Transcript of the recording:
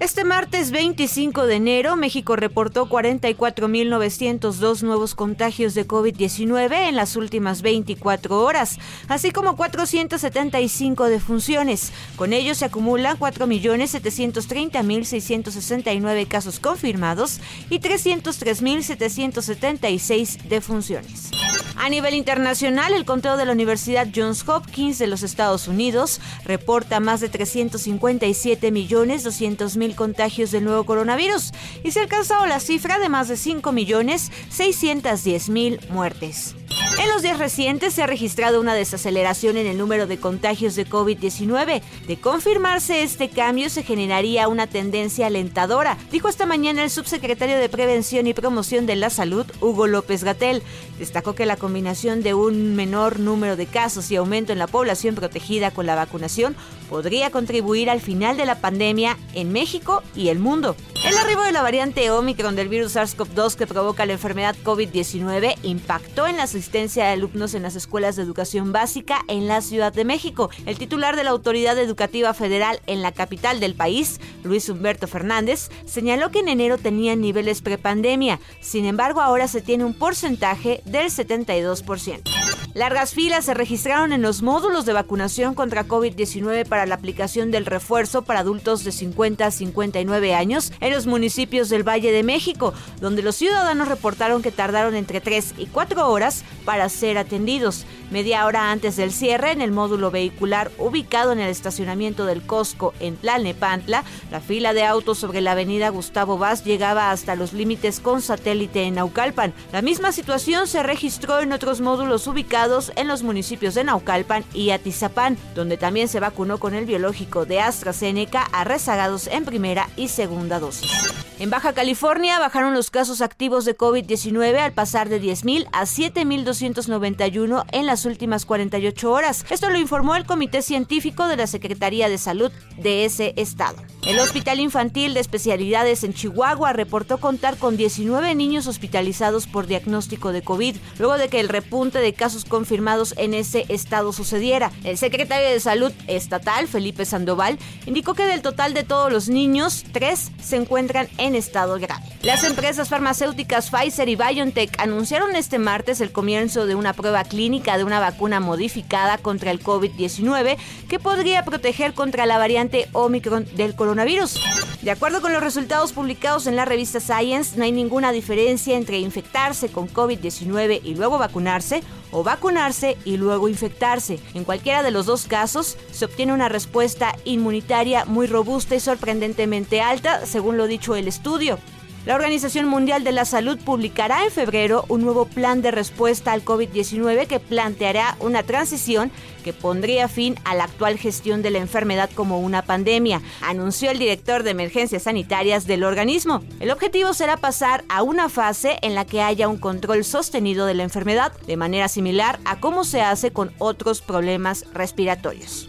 Este martes 25 de enero, México reportó 44.902 nuevos contagios de COVID-19 en las últimas 24 horas, así como 475 defunciones. Con ello se acumulan 4.730.669 casos confirmados y 303.776 defunciones. A nivel internacional, el conteo de la Universidad Johns Hopkins de los Estados Unidos reporta más de 357.200.000 contagios del nuevo coronavirus y se ha alcanzado la cifra de más de 5.610.000 muertes. En los días recientes se ha registrado una desaceleración en el número de contagios de COVID-19. De confirmarse este cambio se generaría una tendencia alentadora, dijo esta mañana el subsecretario de Prevención y Promoción de la Salud, Hugo López Gatel. Destacó que la combinación de un menor número de casos y aumento en la población protegida con la vacunación podría contribuir al final de la pandemia en México y el mundo. El arribo de la variante Omicron del virus SARS-CoV-2 que provoca la enfermedad COVID-19 impactó en la asistencia de alumnos en las escuelas de educación básica en la Ciudad de México. El titular de la Autoridad Educativa Federal en la capital del país, Luis Humberto Fernández, señaló que en enero tenían niveles prepandemia. Sin embargo, ahora se tiene un porcentaje del 72%. Largas filas se registraron en los módulos de vacunación contra COVID-19 para la aplicación del refuerzo para adultos de 50 a 59 años en los municipios del Valle de México, donde los ciudadanos reportaron que tardaron entre 3 y 4 horas para ser atendidos. Media hora antes del cierre, en el módulo vehicular ubicado en el estacionamiento del Costco en Tlalnepantla, la fila de autos sobre la avenida Gustavo Vaz llegaba hasta los límites con satélite en Naucalpan. La misma situación se registró en otros módulos ubicados en los municipios de Naucalpan y Atizapán, donde también se vacunó con el biológico de AstraZeneca a rezagados en primera y segunda dosis. En Baja California bajaron los casos activos de COVID-19 al pasar de 10.000 a 7.291 en las últimas 48 horas. Esto lo informó el Comité Científico de la Secretaría de Salud de ese estado. El Hospital Infantil de Especialidades en Chihuahua reportó contar con 19 niños hospitalizados por diagnóstico de COVID, luego de que el repunte de casos confirmados en ese estado sucediera. El secretario de Salud estatal, Felipe Sandoval, indicó que del total de todos los niños, tres se encuentran en estado grave. Las empresas farmacéuticas Pfizer y BioNTech anunciaron este martes el comienzo de una prueba clínica de una vacuna modificada contra el COVID-19 que podría proteger contra la variante Omicron del coronavirus. De acuerdo con los resultados publicados en la revista Science, no hay ninguna diferencia entre infectarse con COVID-19 y luego vacunarse o vacunarse y luego infectarse. En cualquiera de los dos casos, se obtiene una respuesta inmunitaria muy robusta y sorprendentemente alta, según lo dicho el estudio. La Organización Mundial de la Salud publicará en febrero un nuevo plan de respuesta al COVID-19 que planteará una transición que pondría fin a la actual gestión de la enfermedad como una pandemia, anunció el director de emergencias sanitarias del organismo. El objetivo será pasar a una fase en la que haya un control sostenido de la enfermedad, de manera similar a cómo se hace con otros problemas respiratorios.